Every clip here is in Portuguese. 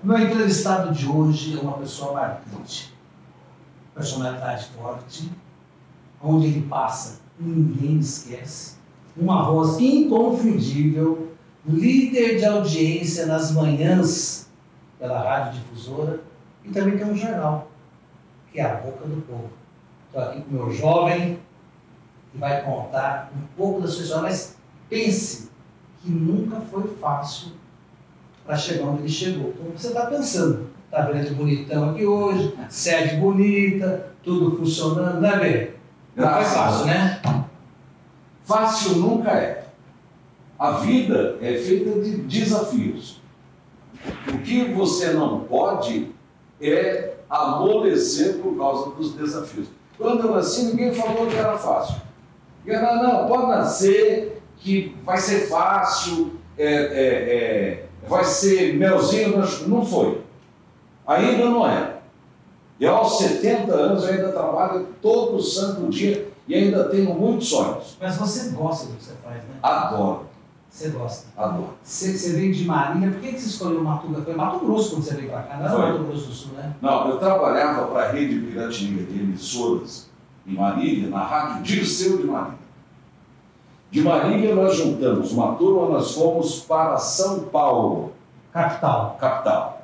Meu entrevistado de hoje é uma pessoa marcante, personalidade forte, onde ele passa, ninguém esquece, uma voz inconfundível, líder de audiência nas manhãs pela rádio difusora e também tem um jornal, que é a boca do povo. Estou aqui com o meu jovem, que vai contar um pouco da sua história, mas pense que nunca foi fácil para chegar onde ele chegou. Como você está pensando? Está vendo bonitão aqui hoje, sede bonita, tudo funcionando, né, Bê? Não foi fácil, né? Fácil nunca é. A vida é feita de desafios. O que você não pode é amolecer por causa dos desafios. Quando eu nasci, ninguém falou que era fácil. Era, não, pode nascer, que vai ser fácil, é, é, é, vai ser melzinho. Não foi. Ainda não é. E aos 70 anos eu ainda trabalho todo santo dia e ainda tenho muitos sonhos. Mas você gosta do que você faz, né? Adoro. Você gosta? Adoro. Você, você veio de Marília, por que, que você escolheu Mato Grosso? Foi Mato Grosso quando você veio para cá, não Foi. Mato Grosso do Sul, né? Não, eu trabalhava para a rede Piratininga de emissoras em Marília, na rádio Dirceu de Marília. De Marília nós juntamos uma turma, nós fomos para São Paulo, Capital. capital.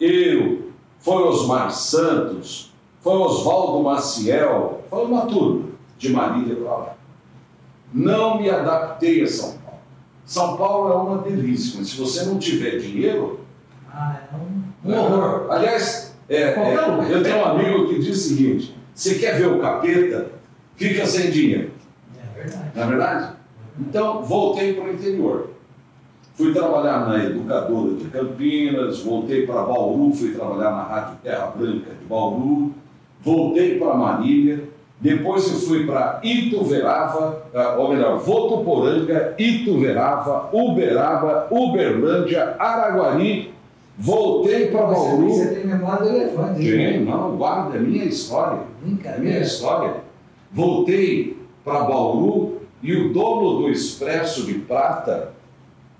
Eu, foi Osmar Santos, foi Oswaldo Maciel, foi uma turma de Marília para lá. Não me adaptei a São Paulo. São Paulo é uma delícia, mas se você não tiver dinheiro, Ah, é um, um horror. Aliás, é, é, eu tenho um amigo que diz o seguinte: você quer ver o capeta, fica sem dinheiro. Não é verdade? Então, voltei para o interior. Fui trabalhar na Educadora de Campinas, voltei para Bauru, fui trabalhar na Rádio Terra Branca de Bauru, voltei para Marília, depois eu fui para Ituverava, ah, ou melhor, Votuporanga, Ituverava, Uberaba, Uberlândia, Araguari, voltei para Bauru. você tem memória do elefante. Tem, não, guarda, é minha história. É minha Brincadeira. história. Voltei para Bauru e o dono do Expresso de Prata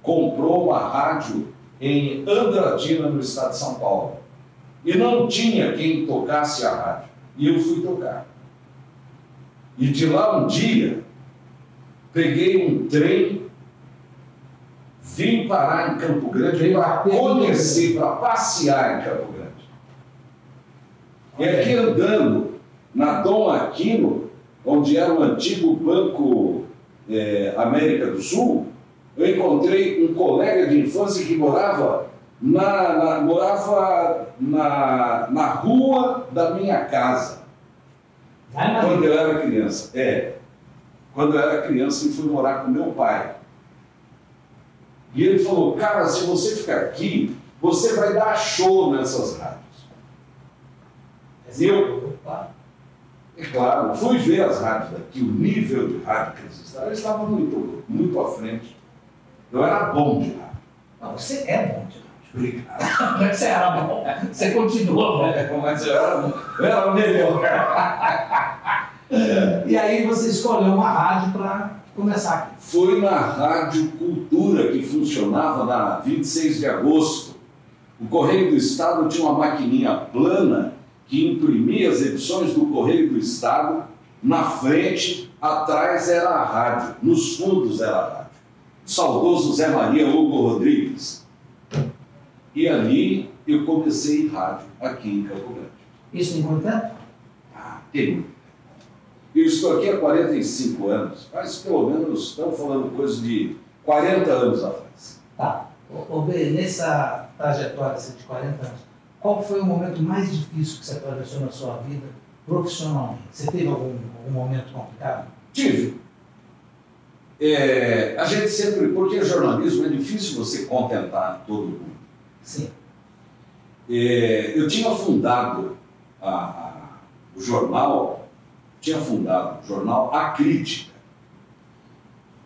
comprou uma rádio em Andradina, no estado de São Paulo. E não tinha quem tocasse a rádio. E eu fui tocar. E de lá um dia, peguei um trem, vim parar em Campo Grande para conhecer, para passear em Campo Grande. E aqui andando na Dom Aquino, onde era o antigo Banco eh, América do Sul, eu encontrei um colega de infância que morava na, na- morava na, na rua da minha casa, quando eu era criança. É, quando eu era criança e fui morar com meu pai. E ele falou, cara, se você ficar aqui, você vai dar show nessas rádios. Eu- Opa. É claro, fui ver as rádios daqui, o nível de rádio que eles estavam, eles estavam muito, muito à frente. Eu era bom de rádio. Não, você é bom de rádio. Obrigado. Que você era bom, você continua bom. É, mas eu era, eu era melhor. E aí você escolheu uma rádio para começar aqui. Foi na Rádio Cultura que funcionava na 26 de agosto. O Correio do Estado tinha uma maquininha plana que imprimia as edições do Correio do Estado. Na frente, atrás era a rádio, nos fundos era a rádio. O saudoso Zé Maria Hugo Rodrigues. E ali eu comecei em rádio, aqui em Campo Grande. Isso tem quanto tempo? Ah, tem muito. Eu estou aqui há 45 anos, faz pelo menos, estamos falando coisa de 40 anos atrás. Tá. Ô, nessa trajetória assim, de 40 anos, qual foi o momento mais difícil que você atravessou na sua vida profissionalmente? Você teve algum, algum momento complicado? Tive. É, a gente sempre, porque jornalismo é difícil você contentar todo mundo. Sim. É, eu tinha fundado a- a- o jornal, tinha fundado o jornal A Crítica,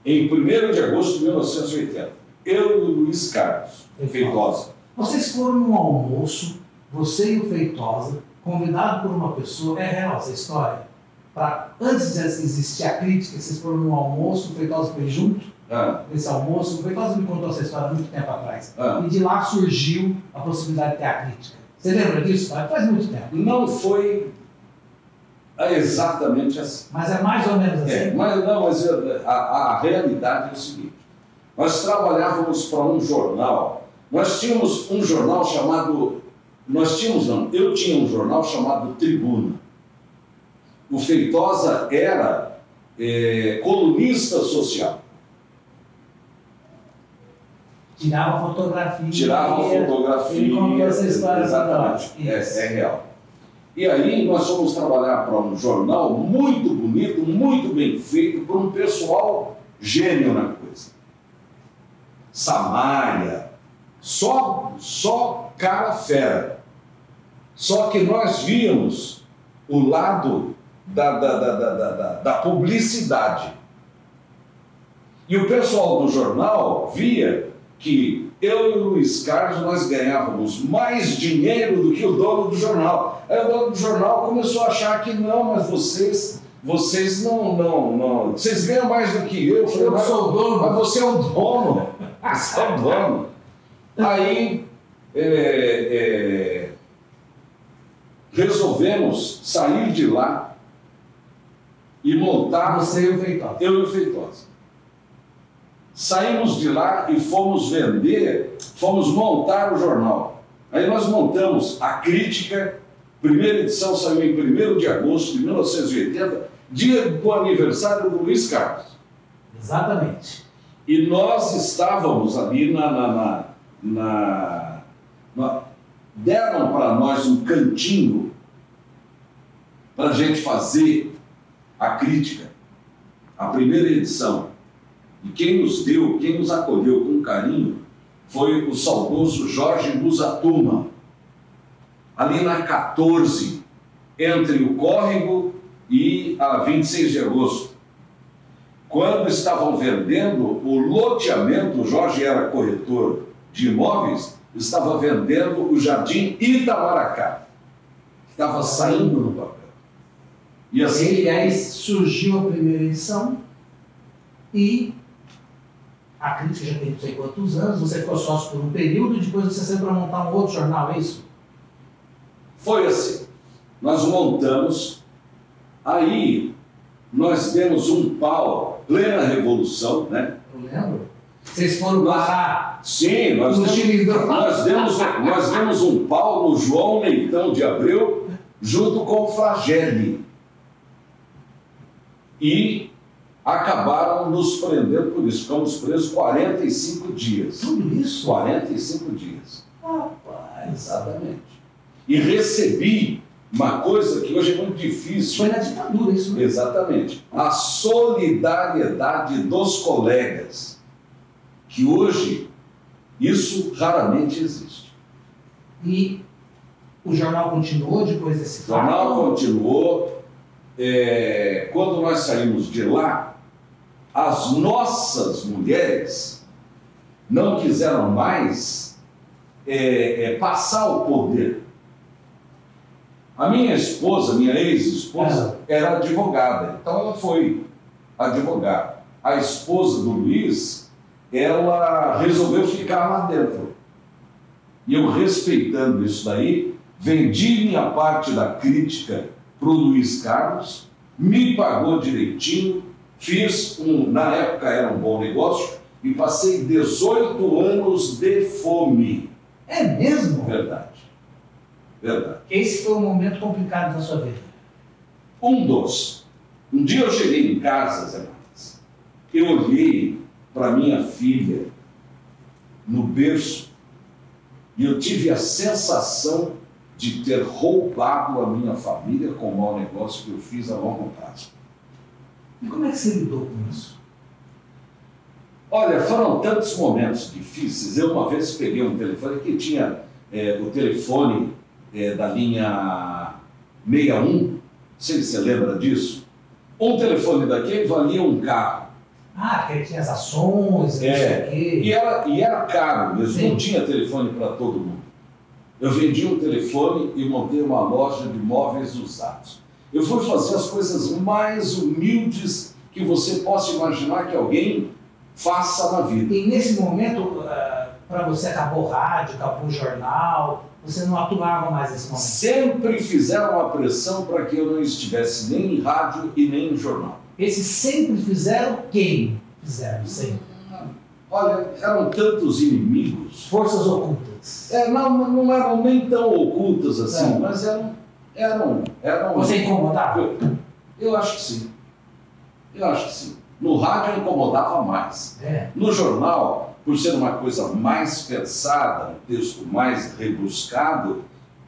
em 1 de agosto de 1980. Eu e o Luiz Carlos Feitosa. Vocês foram num almoço, você e o Feitosa, convidado por uma pessoa, é real essa história? Pra, antes de existir a crítica, vocês foram num almoço, o Feitosa foi junto? Ah, nesse almoço. O Feitosa me contou essa história há muito tempo atrás. ah. E de lá surgiu a possibilidade de ter a crítica. Você lembra disso? Faz faz muito tempo. Não foi exatamente assim. Mas é mais ou menos assim. É, mas não, mas a, a realidade é o seguinte: nós trabalhávamos para um jornal, nós tínhamos um jornal chamado, nós tínhamos não, eu tinha um jornal chamado Tribuna. O Feitosa era eh, colunista social, Tirava fotografia. tirava fotografia. Ele contou essa história Exatamente, é, é real. E aí nós fomos trabalhar para um jornal muito bonito, muito bem feito, por um pessoal gênio na coisa. Samaria, só, só cara fera. Só que nós víamos o lado da, da, da, da, da, da- da publicidade. E o pessoal do jornal via que eu e o Luiz Carlos nós ganhávamos mais dinheiro do que o dono do jornal. Aí o dono do jornal começou a achar que não, mas vocês, vocês não, não, não, vocês ganham mais do que eu. falei, Eu mas- sou o dono. mas você é o dono. Você é o dono. Aí é, é, resolvemos sair de lá e montar Você e o Feitosa. eu e o Feitosa. Saímos de lá e fomos vender, fomos montar o jornal. Aí nós montamos a crítica, primeira edição saiu em 1 de agosto de 1980, dia do aniversário do Luiz Carlos. Exatamente. E nós estávamos ali na. na, na, na- na- deram para nós um cantinho para a gente fazer a crítica, a primeira edição. E quem nos deu, quem nos acolheu com carinho, foi o saudoso Jorge Musatuma, ali na 14, entre o Córrego e a 26 de agosto. Quando estavam vendendo o loteamento, o Jorge era corretor de imóveis, estava vendendo o Jardim Itamaracá. Estava saindo no papel. E assim, E aí surgiu a primeira edição e a crítica já tem não sei quantos anos, você ficou sócio por um período, depois você saiu para montar um outro jornal, é isso? foi assim. Nós montamos, aí nós demos um pau, plena revolução, né? Eu lembro. Vocês foram parar Sim, nós no demos, Chilindró. nós demos, nós demos um pau no João Leitão de Abreu, junto com o Flagelle. E acabaram nos prendendo por isso. Ficamos presos 45 dias. Tudo isso? 45 dias. Rapaz. Exatamente. E recebi uma coisa que hoje é muito difícil. Foi na ditadura isso mesmo. Exatamente. A solidariedade dos colegas, que hoje isso raramente existe. E o jornal continuou depois desse O jornal fato? continuou. é, quando nós saímos de lá, as nossas mulheres não quiseram mais é, é, passar o poder. A minha esposa, minha ex-esposa, era advogada, então ela foi advogada. A esposa do Luiz, ela resolveu ficar lá dentro. E eu, respeitando isso daí, vendi minha parte da crítica para o Luiz Carlos, me pagou direitinho, fiz um, na época era um bom negócio, e passei 18 anos de fome. É mesmo? Verdade. Verdade. Esse foi um momento complicado da sua vida. Um dos. Um dia eu cheguei em casa, Zé Marques, eu olhei para minha filha no berço e eu tive a sensação de ter roubado a minha família com o mau negócio que eu fiz a longo prazo. E como é que você lidou com isso? Olha, foram tantos momentos difíceis. Eu uma vez peguei um telefone que tinha é, o telefone é, da linha 61, não sei se você lembra disso. Um telefone daquele valia um carro. Ah, porque ele tinha as ações, não É. sei o quê. E era, e era caro mesmo, Sim. não tinha telefone para todo mundo. Eu vendi um telefone e montei uma loja de móveis usados. Eu fui fazer as coisas mais humildes que você possa imaginar que alguém faça na vida. E nesse momento, para você acabou o rádio, acabou o jornal, você não atuava mais nesse momento? Sempre fizeram uma pressão para que eu não estivesse nem em rádio e nem em jornal. Esses sempre fizeram quem? Fizeram sempre. Olha, eram tantos inimigos. Forças ocultas. É, não, não eram nem tão ocultas assim, é. mas eram, eram, eram. Você incomodava? Eu, eu acho que sim. Eu acho que sim. No rádio incomodava mais. É. No jornal, por ser uma coisa mais pensada, um texto mais rebuscado,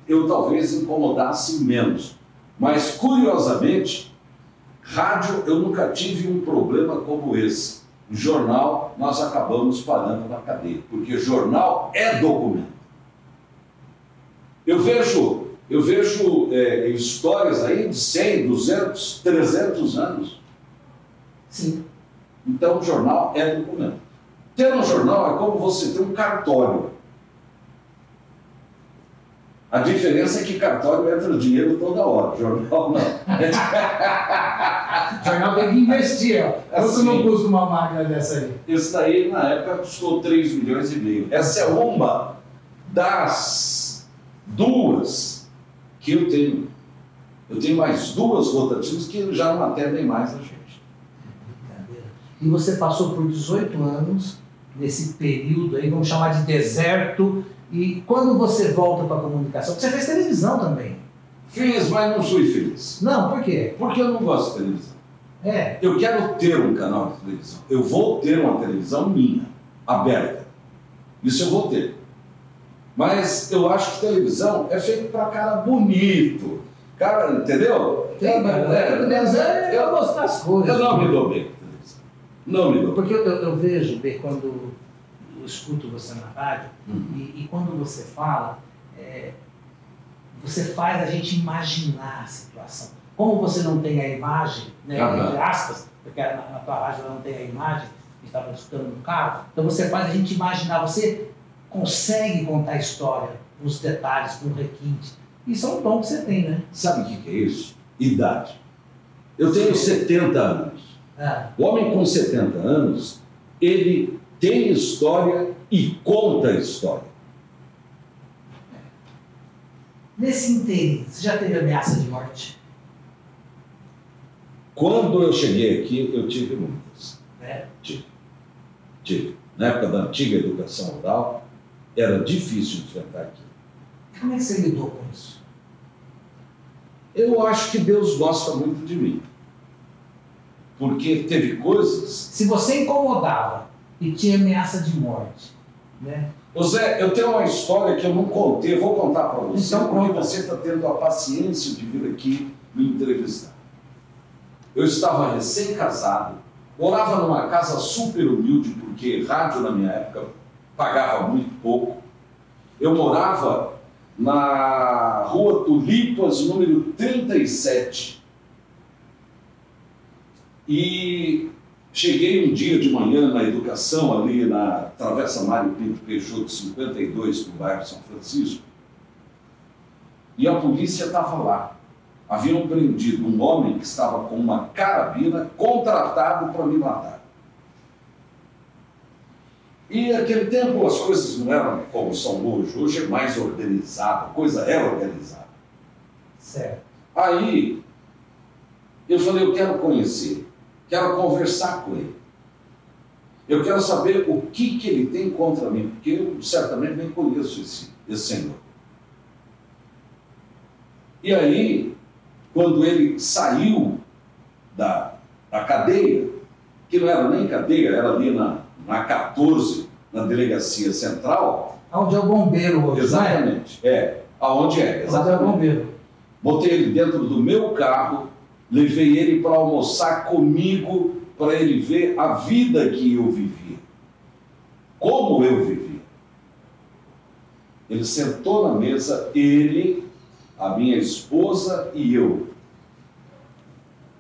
eu talvez incomodasse menos. Mas, curiosamente, rádio eu nunca tive um problema como esse jornal nós acabamos parando na cadeia, porque jornal é documento. Eu vejo, eu vejo é, histórias aí de 100, 200, 300 anos. Sim. Então, jornal é documento. Ter um jornal é como você ter um cartório. A diferença é que cartório entra dinheiro toda hora, jornal não. jornal tem que investir, ó. Quanto assim, não custa uma máquina dessa aí? Isso daí, na época, custou 3 milhões e meio. Essa é uma das duas que eu tenho. Eu tenho mais duas rotativas que já não atendem mais a gente. E você passou por 18 anos nesse período aí, vamos chamar de deserto, e quando você volta para a comunicação, você fez televisão também. Fiz, mas não fui feliz. Não, por quê? Porque eu não gosto de televisão. É. Eu quero ter um canal de televisão. Eu vou ter uma televisão minha, aberta. Isso eu vou ter. Mas eu acho que televisão é feito para cara bonito. Cara, entendeu? Tem, é, é, é, eu gosto das coisas. Eu não me dou bem com televisão. Não me dou Porque eu, eu vejo, bem, quando eu escuto você na rádio, uhum. e, e, quando você fala, é, você faz a gente imaginar a situação. Como você não tem a imagem, né, uhum. entre aspas, porque na, na tua rádio não tem a imagem, estava escutando no carro, então você faz a gente imaginar, você consegue contar a história, os detalhes, com requinte. Isso é um dom que você tem, né? Sabe o que é isso? Idade. Eu tenho 70 anos. Ah. O homem com 70 anos, ele tem história e conta história. Nesse inteiro, você já teve ameaça de morte? Quando eu cheguei aqui, eu tive muitas. É? Tive. Tive. Na época da antiga educação oral, era difícil enfrentar aquilo. Como é que você lidou com isso? Eu acho que Deus gosta muito de mim. Porque teve coisas. Se você incomodava e tinha ameaça de morte. Né? Zé, eu tenho uma história que eu não contei, eu vou contar para você, então, porque você está tendo a paciência de vir aqui me entrevistar. Eu estava recém-casado, morava numa casa super humilde, porque rádio na minha época pagava muito pouco. Eu morava na rua Tulipas, número 37. E Cheguei um dia de manhã na educação, ali na Travessa Mário Pinto Peixoto 52, no bairro São Francisco, e a polícia estava lá. Haviam prendido um homem que estava com uma carabina contratado para me matar. E naquele tempo as coisas não eram como são hoje, hoje é mais organizado, a coisa é organizada. Certo. Aí eu falei, eu quero conhecer quero conversar com ele. Eu quero saber o que, que ele tem contra mim, porque eu certamente nem conheço esse, esse senhor. E aí, quando ele saiu da, da cadeia, que não era nem cadeia, era ali na, na 14, na delegacia central. Onde é o bombeiro hoje, né? Exatamente, é? é. Aonde é, exatamente. Onde é o bombeiro. Botei ele dentro do meu carro, Levei ele para almoçar comigo, para ele ver a vida que eu vivia. Como eu vivia. Ele sentou na mesa, ele, a minha esposa e eu.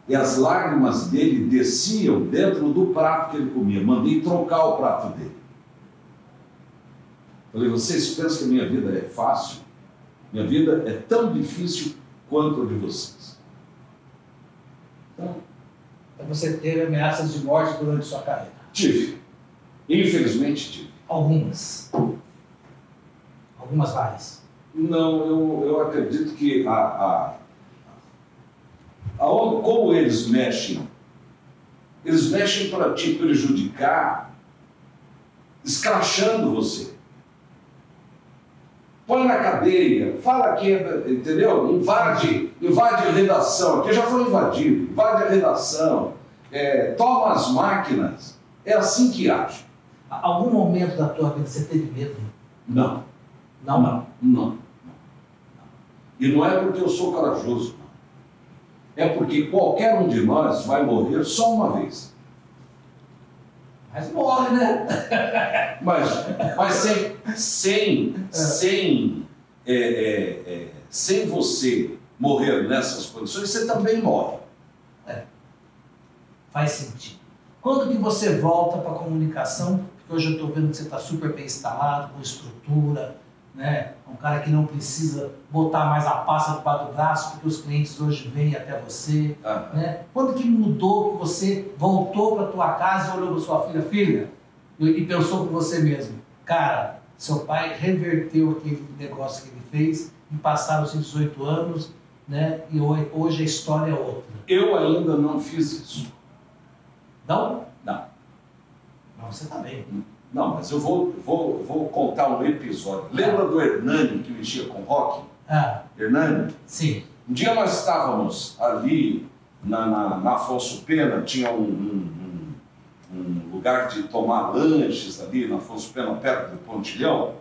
E as lágrimas dele desciam dentro do prato que ele comia. Mandei trocar o prato dele. Falei, vocês pensam que minha vida é fácil? Minha vida é tão difícil quanto a de vocês. Então, você teve ameaças de morte durante sua carreira? Tive. Infelizmente tive. Algumas. Algumas várias. Não, eu, eu acredito que a, a, a, como eles mexem, eles mexem para te prejudicar, escrachando você. Põe na cadeia, fala aqui, entendeu? Invade, invade a redação, aqui já foi invadido, invade a redação, é, toma as máquinas. É assim que age. Algum momento da tua vida você teve medo? Não. Não? Não. Não. E não é porque eu sou corajoso, não. É porque qualquer um de nós vai morrer só uma vez. Mas morre, né? Mas, mas sem, sem, é. sem, é, é, é, sem você morrer nessas condições, você também morre. É. Faz sentido. Quando que você volta para a comunicação? Porque hoje eu estou vendo que você está super bem instalado, com estrutura, né? um cara que não precisa botar mais a pasta debaixo do braço, porque os clientes hoje vêm até você. Uhum. Né? Quando que mudou que você voltou para tua casa e olhou para sua filha, filha, e pensou com você mesmo, cara, seu pai reverteu aquele negócio que ele fez e passaram os 18 anos, né? E hoje a história é outra. Eu ainda não fiz isso. Não? Não. Mas você está bem. Não, mas eu vou, vou, vou contar um episódio. Lembra do Hernani que mexia com rock? Ah. Hernani? Sim. Um dia nós estávamos ali na, na, na Afonso Pena, tinha um, um, um, um, lugar de tomar lanches ali na Afonso Pena, perto do Pontilhão.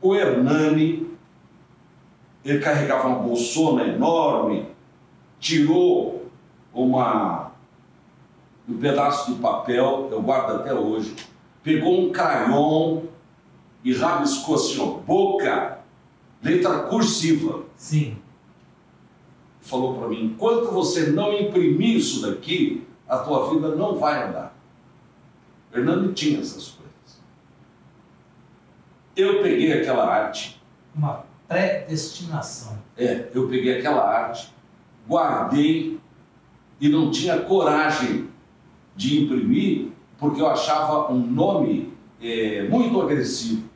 O Hernani, ele carregava uma bolsona enorme, tirou uma, um pedaço de papel, eu guardo até hoje, pegou um crayon e rabiscou assim, ó, boca, letra cursiva. Sim. Falou para mim: enquanto você não imprimir isso daqui, a tua vida não vai andar. Fernando tinha essas coisas. Eu peguei aquela arte. Uma predestinação. É, eu peguei aquela arte, guardei e não tinha coragem de imprimir porque eu achava um nome é, muito agressivo.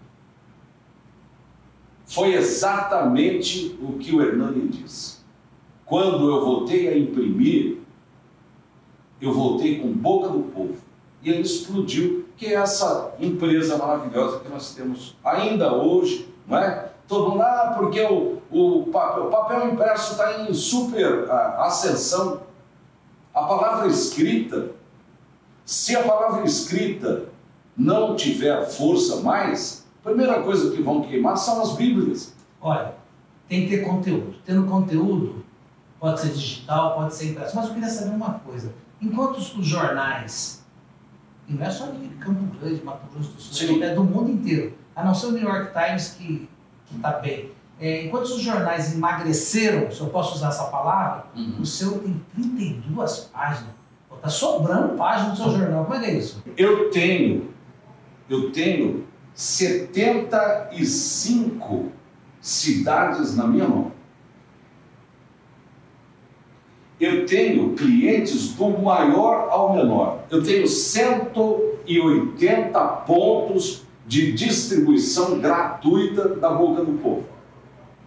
Foi exatamente o que o Hernani disse. Quando eu voltei a imprimir, eu voltei com boca do povo. E ele explodiu, que é essa empresa maravilhosa que nós temos ainda hoje, não é? Todo mundo, ah, porque o, o, papel, o papel impresso está em super ah, ascensão. A palavra escrita se a palavra escrita não tiver força mais, a primeira coisa que vão queimar são as Bíblias. Olha, tem que ter conteúdo. Tendo conteúdo, pode ser digital, pode ser impresso. Mas eu queria saber uma coisa. Enquanto os, jornais, e não é só de Campo Grande, Mato Grosso do Sul, é do mundo inteiro, a não ser o New York Times que está bem. É, enquanto os jornais emagreceram, se eu posso usar essa palavra, uhum. o seu tem 32 páginas. Está sobrando página do seu jornal. Como é que é isso? Eu tenho, eu tenho 75 cidades na minha mão. Eu tenho clientes do maior ao menor. Eu tenho 180 pontos de distribuição gratuita da boca do povo.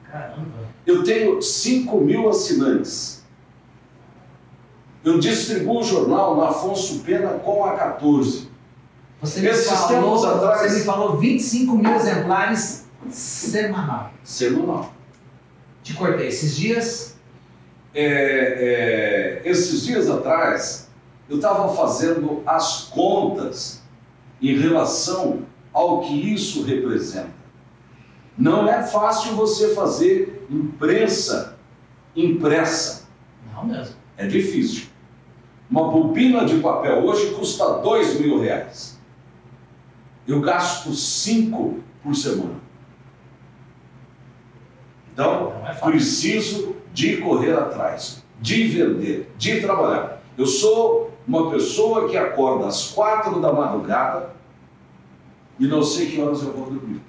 Caramba! Eu tenho 5 mil assinantes. Eu distribuo o jornal na Afonso Pena com a 14. Você me, Esses falou, atrás, você me falou 25 mil exemplares semanal. Semanal. Te cortei esses dias? É, é, esses dias atrás, eu estava fazendo as contas em relação ao que isso representa. Não é fácil você fazer imprensa impressa. Não mesmo. É difícil. Uma bobina de papel hoje custa dois mil reais. Eu gasto cinco por semana. Então, é preciso de correr atrás, de vender, de trabalhar. Eu sou uma pessoa que acorda às quatro da madrugada e não sei que horas eu vou dormir.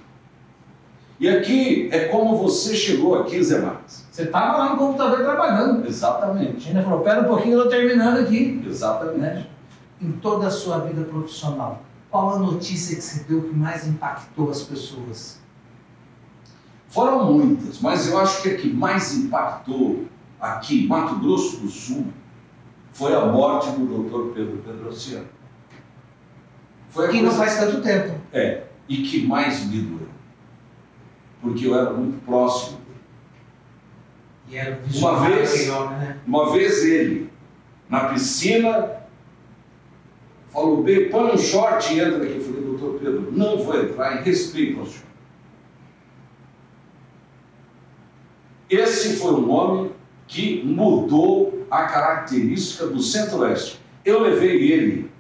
E aqui é como você chegou aqui, Zé Marques. Você estava lá no computador trabalhando. Exatamente. Ainda falou, pera um pouquinho, eu estou terminando aqui. Exatamente. Né? Em toda a sua vida profissional, qual a notícia que você deu que mais impactou as pessoas? Foram muitas, mas eu acho que a que mais impactou aqui, Mato Grosso do Sul, foi a morte do Dr. Pedro Pedrociano. Foi que coisa... não faz tanto tempo. É, e que mais me doeu. Porque eu era muito próximo uma vez, né? uma vez ele, na piscina, falou, bem, põe um short e entra aqui. Eu falei, doutor Pedro, não vou entrar em respeito ao senhor. Esse foi um homem que mudou a característica do Centro-Oeste. Eu levei ele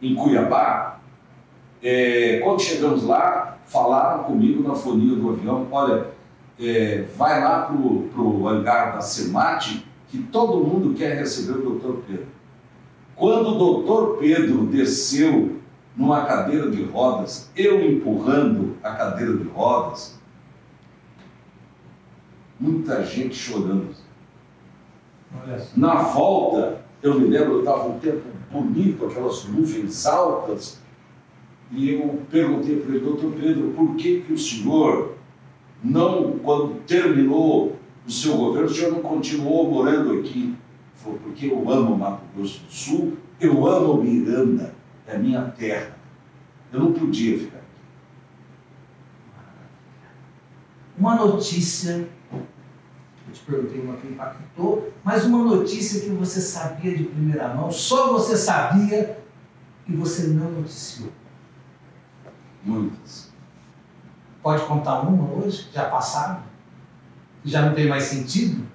em Cuiabá, é, quando chegamos lá, falaram comigo na fonia do avião, olha, é, vai lá para o hangar da CEMAT, que todo mundo quer receber o doutor Pedro. Quando o doutor Pedro desceu numa cadeira de rodas, eu empurrando a cadeira de rodas, muita gente chorando. Na volta, eu me lembro, estava um tempo bonito, aquelas nuvens altas, e eu perguntei para ele, doutor Pedro, por que, que o senhor não, quando terminou o seu governo, o senhor não continuou morando aqui? Falou, porque eu amo Mato Grosso do Sul, eu amo Miranda, é minha terra. Eu não podia ficar aqui. Uma notícia eu te perguntei uma que impactou, mas uma notícia que você sabia de primeira mão, só você sabia e você não noticiou. Muitas. Pode contar uma hoje, já passaram? Que já não tem mais sentido?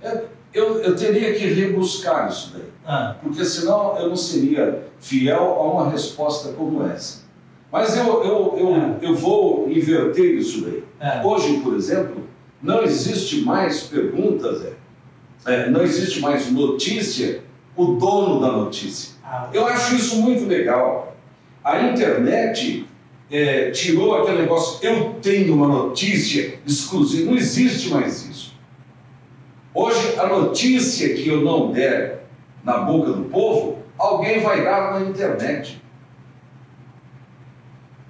Eu, eu, eu teria que rebuscar isso daí. Ah. Porque senão eu não seria fiel a uma resposta como essa. Mas eu, eu, eu, ah. eu vou inverter isso daí. Ah. Hoje, por exemplo, não existe mais perguntas, é, é, não existe mais notícia, o dono da notícia. Ah, Eu acho isso muito legal. A internet é, tirou aquele negócio, eu tenho uma notícia exclusiva, não existe mais isso. Hoje, a notícia que eu não der na boca do povo, alguém vai dar na internet.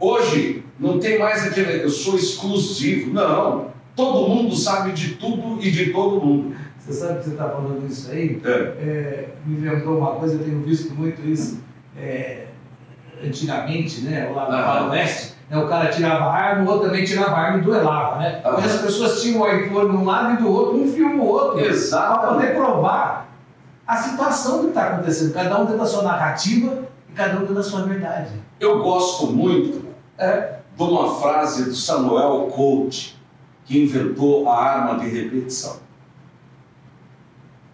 Hoje, não tem mais aquele, eu sou exclusivo. Não. Todo mundo sabe de tudo e de todo mundo. Você sabe que você está falando isso aí? É. É, me lembrou uma coisa, eu tenho visto muito isso é, antigamente, né? Lá no ah. Oeste, né, o cara tirava a arma, o outro também tirava a arma e duelava, né? Ah. E as pessoas tinham o iPhone de um lado e do outro, um filme o outro. Exato. Para poder provar a situação que está acontecendo. Cada um dentro da sua narrativa e cada um dentro da sua verdade. Eu gosto muito é. de uma frase do Samuel Colt que inventou a arma de repetição.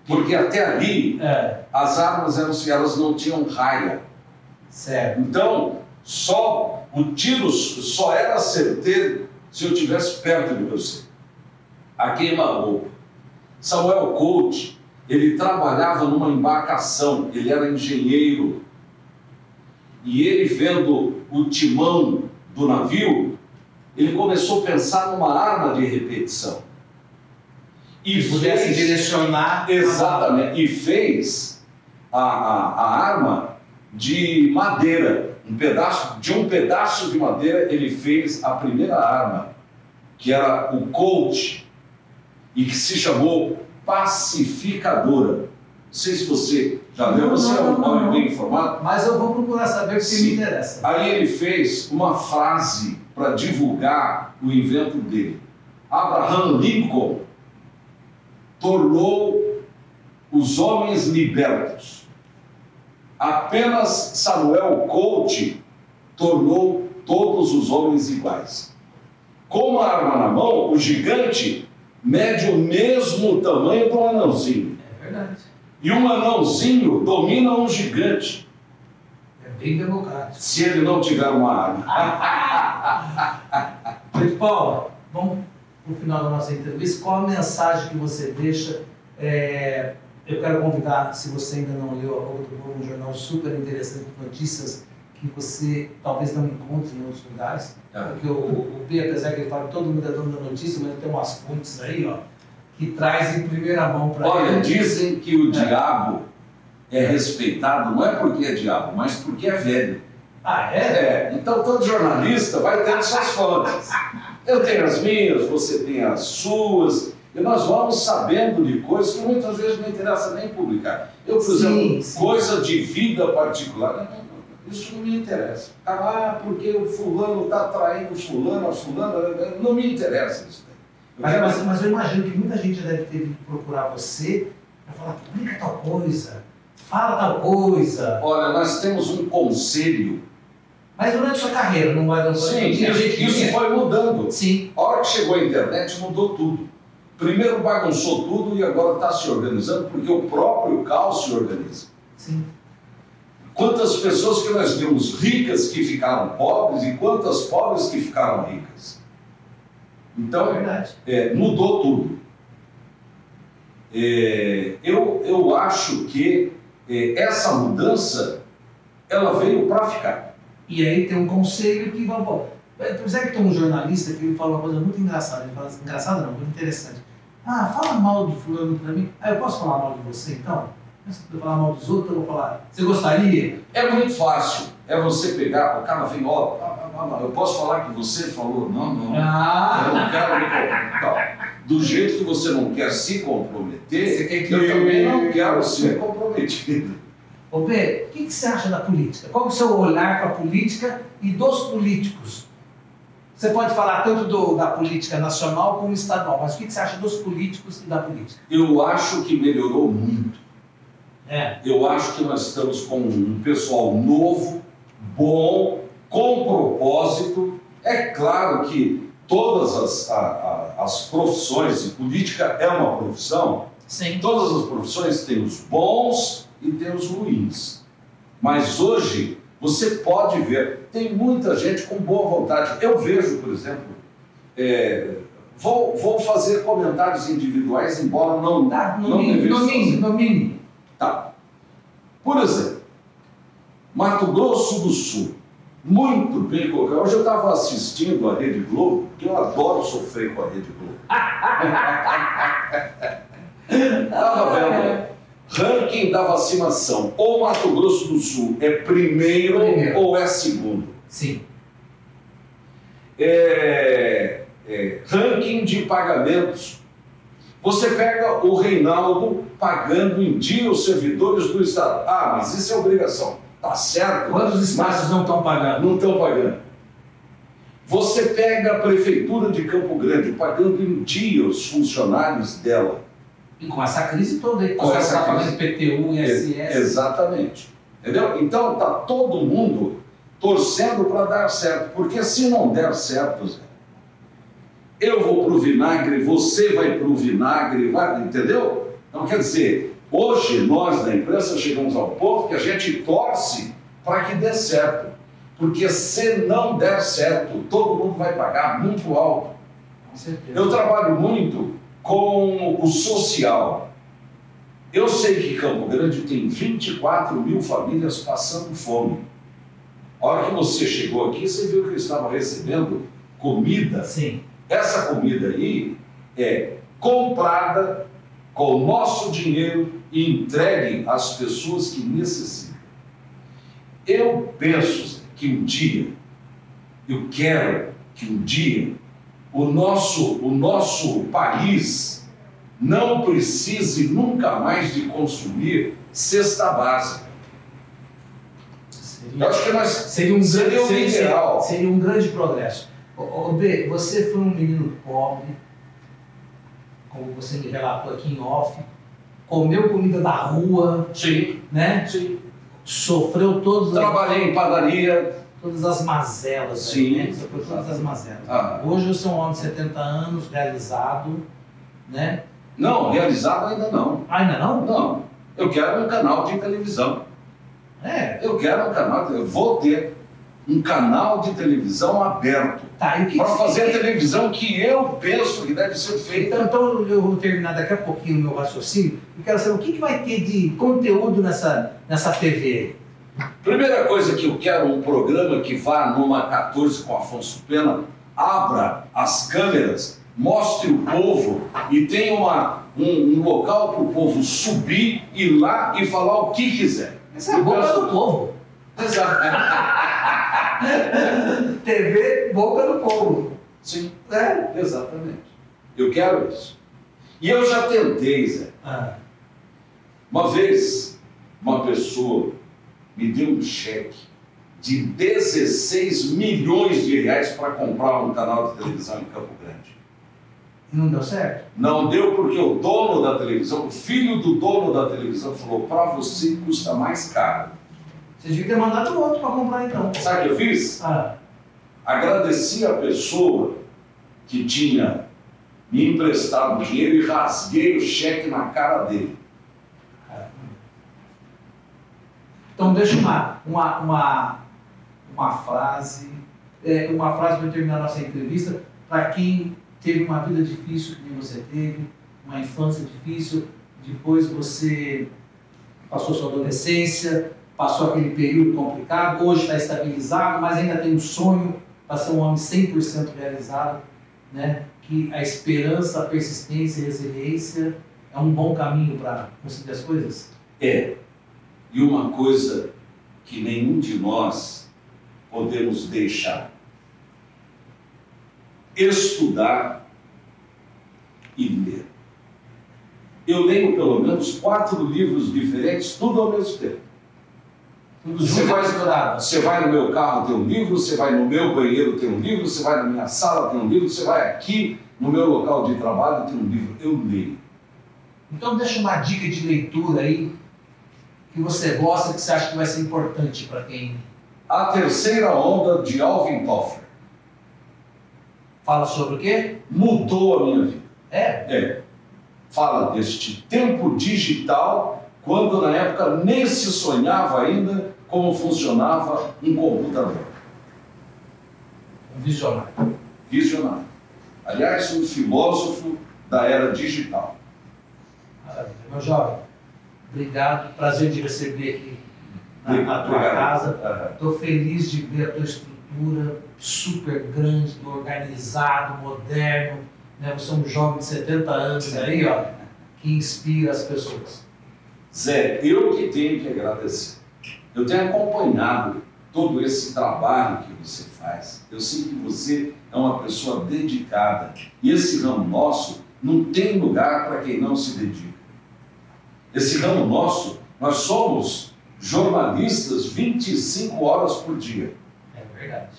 Porque até ali é. as armas eram, elas não tinham raia. Certo. Então, só o tiro só era certeiro se eu estivesse perto de você. A queima-roupa. Samuel Colt, ele trabalhava numa embarcação, ele era engenheiro. E ele vendo o timão do navio, ele começou a pensar numa arma de repetição. E pudesse fez, direcionar. Exatamente. E fez a, a, a arma de madeira. Um pedaço, de um pedaço de madeira, ele fez a primeira arma, que era o Colt, e que se chamou pacificadora. Não sei se você já leu, você é um homem bem informado. Mas eu vou procurar saber Sim. me interessa. Aí ele fez uma frase para divulgar o invento dele. Abraham Lincoln tornou os homens libertos. Apenas Samuel Colt tornou todos os homens iguais. Com a arma na mão, o gigante mede o mesmo tamanho do anãozinho. É verdade. E um anãozinho domina um gigante bem democrático. Se ele não tiver uma arma. Pedro Paulo, vamos para o final da nossa entrevista. Qual a mensagem que você deixa? É, eu quero convidar, se você ainda não leu a Boca do Povo, um jornal super interessante de notícias que você talvez não encontre em outros lugares. É. Porque o, o P, apesar que ele fala que todo mundo é dono da notícia, mas ele tem umas fontes aí, ó, que traz em primeira mão para ele. Olha, dizem que o é. diabo é respeitado não é porque é diabo, mas porque é velho. Ah, é? É, então todo jornalista vai tendo suas fontes. Eu tenho as minhas, você tem as suas, e nós vamos sabendo de coisas que muitas vezes não interessa nem publicar. Eu, por Sim, exemplo, sim. coisa de vida particular, não, isso não me interessa. Ah, porque o fulano está traindo fulano, a fulana, não me interessa isso. Mas, mas, mas eu imagino que muita gente já deve ter vindo procurar você para falar, publica tal coisa, fala tal coisa. Olha, nós temos um conselho. Mas durante sua carreira, não vai não Sim, tinha gente que isso vinha? foi mudando. Sim. A hora que chegou a internet mudou tudo. Primeiro bagunçou tudo e agora está se organizando porque o próprio caos se organiza. Sim. Quantas pessoas que nós vimos ricas que ficaram pobres e quantas pobres que ficaram ricas. É Então, verdade. é, mudou tudo. É, eu, eu acho que é, essa mudança ela veio para ficar. E aí tem um conselho que vai. Bom, Pois é que tem um jornalista que ele fala uma coisa muito engraçada. Ele fala assim, engraçada não, muito interessante. Ah, fala mal de fulano pra mim. Ah, eu posso falar mal de você então? Se eu falar mal dos outros, eu vou falar. Você gostaria? É muito fácil. É você pegar, ah, ah, ah, eu posso falar que você falou? Não, não. Eu Ah! não quero me comprometer. Então, do jeito que você não quer se comprometer, Você quer que eu também não quero ser comprometido. Ô Pedro, o que, que você acha da política? Qual é o seu olhar para a política e dos políticos? Você pode falar tanto do- da política nacional como estadual, mas o que, você acha dos políticos e da política? Eu acho que melhorou muito. É. Eu acho que nós estamos com um pessoal novo, bom, com propósito. É claro que todas as, a- a- as profissões, e política é uma profissão, Sim. todas as profissões têm os bons e tem os ruins. Mas hoje você pode ver, tem muita gente com boa vontade. Eu vejo, por exemplo, é, vou, vou fazer comentários individuais, embora não, no não no mínimo. Tá. Por exemplo, Mato Grosso do Sul, muito bem colocado. Hoje eu estava assistindo a Rede Globo, que eu adoro sofrer com a Rede Globo. Estava vendo ranking da vacinação. Ou Mato Grosso do Sul é primeiro, Primeiro. ou é segundo. Sim. É, é, ranking de pagamentos. Você pega o Reinaldo pagando em dia os servidores do Estado. Ah, mas isso é obrigação. Tá certo. Quantos mas estados não estão pagando? não estão pagando? Você pega a Prefeitura de Campo Grande pagando em dia os funcionários dela. E com essa crise toda aí, Com essa crise. pagando IPTU, ISS. Exatamente. Entendeu? Então tá todo mundo torcendo para dar certo, porque se não der certo, Zé, eu vou pro vinagre, você vai pro vinagre, vai, entendeu? Então quer dizer, hoje nós da imprensa chegamos ao ponto que a gente torce para que dê certo, porque se não der certo, todo mundo vai pagar muito alto. Com certeza. Eu trabalho muito com o social. Eu sei que Campo Grande tem 24 mil famílias passando fome. A hora que você chegou aqui, você viu que eu estava recebendo comida. Sim. Essa comida aí é comprada com o nosso dinheiro e entregue às pessoas que necessitam. Eu penso que um dia, eu quero que um dia o nosso, o nosso país não precise nunca mais de consumir cesta básica. Eu Seria, acho que nós seria, um, Seria grande, o seria, seria, seria um grande progresso. Ô, B, você foi um menino pobre, como você me relatou aqui em off, comeu comida da rua, sim, né? sim. Sofreu todas as, trabalhei em padaria. Todas as mazelas, Sim. né? Sofreu todas as mazelas. Ah, Hoje você é um homem de 70 anos, realizado, né? não, realizado ainda não. Ainda não? Não. Eu quero um canal de televisão. É. Eu quero um canal, eu vou ter um canal de televisão aberto Tá, para fazer a televisão que eu penso que deve ser feita. Então, então eu vou terminar daqui a pouquinho o meu raciocínio e quero saber o que, que vai ter de conteúdo nessa, nessa TV. Primeira coisa que eu quero um programa que vá numa 14 com Afonso Pena, abra as câmeras, mostre o povo e tenha uma, um, um local para o povo subir, ir lá e falar o que quiser. Essa é a boca do povo. Exato. TV boca do povo. Sim, É? exatamente. Eu quero isso. E eu já tentei, Zé. Ah, Uma vez, uma pessoa me deu um cheque de 16 milhões de reais para comprar um canal de televisão em Campo Grande. e não deu certo? Não deu porque o dono da televisão, o filho do dono da televisão, falou: para você custa mais caro. Você devia ter mandado outro para comprar então. Sabe o que eu fiz? Ah, Agradeci a pessoa que tinha me emprestado dinheiro e rasguei o cheque na cara dele. caramba. Então deixa uma, uma, uma, uma frase, é, uma frase para terminar nossa entrevista, para quem teve uma vida difícil que você teve, uma infância difícil, depois você passou sua adolescência, passou aquele período complicado, hoje está estabilizado, mas ainda tem um sonho para ser um homem 100% realizado, né? que a esperança, a persistência e a resiliência é um bom caminho para conseguir as coisas? É. E uma coisa que nenhum de nós podemos deixar: estudar e ler. Eu leio pelo menos quatro livros diferentes, tudo ao mesmo tempo. Você vai-. Você vai no meu carro, tem um livro, você vai no meu banheiro, tem um livro, você vai na minha sala, tem um livro, você vai aqui no meu local de trabalho, tem um livro. Eu leio. Então deixa uma dica de leitura aí que você gosta, que você acha que vai ser importante para quem A terceira onda de Alvin Toffler fala sobre o quê? mudou a minha vida. É, É. Fala deste tempo digital, quando na época nem se sonhava ainda como funcionava um computador. um visionário. Visionário. Aliás, um filósofo da era digital. Maravilha. Meu jovem, obrigado. Prazer de receber aqui na, na tua casa. Estou feliz de ver a tua estrutura super grande, organizado, moderno. Né? Você é um jovem de 70 anos aí, ó, que inspira as pessoas. Zé, eu que tenho que agradecer. Eu tenho acompanhado todo esse trabalho que você faz. Eu sei que você é uma pessoa dedicada. E esse ramo nosso não tem lugar para quem não se dedica. Esse ramo nosso, nós somos jornalistas 25 horas por dia. É verdade.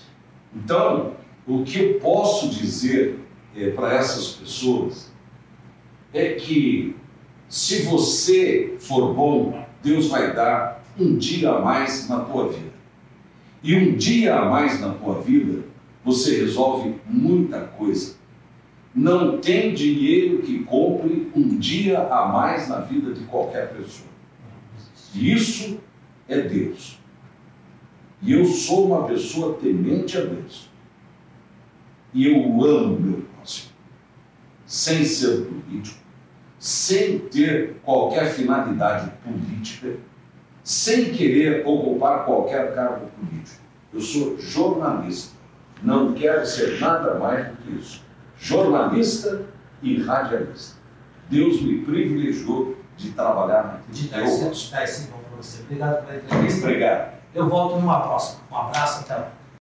Então, o que eu posso dizer para essas pessoas é que se você for bom, Deus vai dar um dia a mais na tua vida. E um dia a mais na tua vida, você resolve muita coisa. Não tem dinheiro que compre um dia a mais na vida de qualquer pessoa. E isso é Deus. E eu sou uma pessoa temente a Deus. E eu amo meu próximo. Sem ser político, sem ter qualquer finalidade política, sem querer ocupar qualquer cargo político. Eu sou jornalista. Não quero ser nada mais do que isso. Jornalista e radialista. Deus me privilegiou de trabalhar naquilo dar que eu gosto. Obrigado pela entrevista. Obrigado. Eu volto numa próxima. Um abraço, até lá.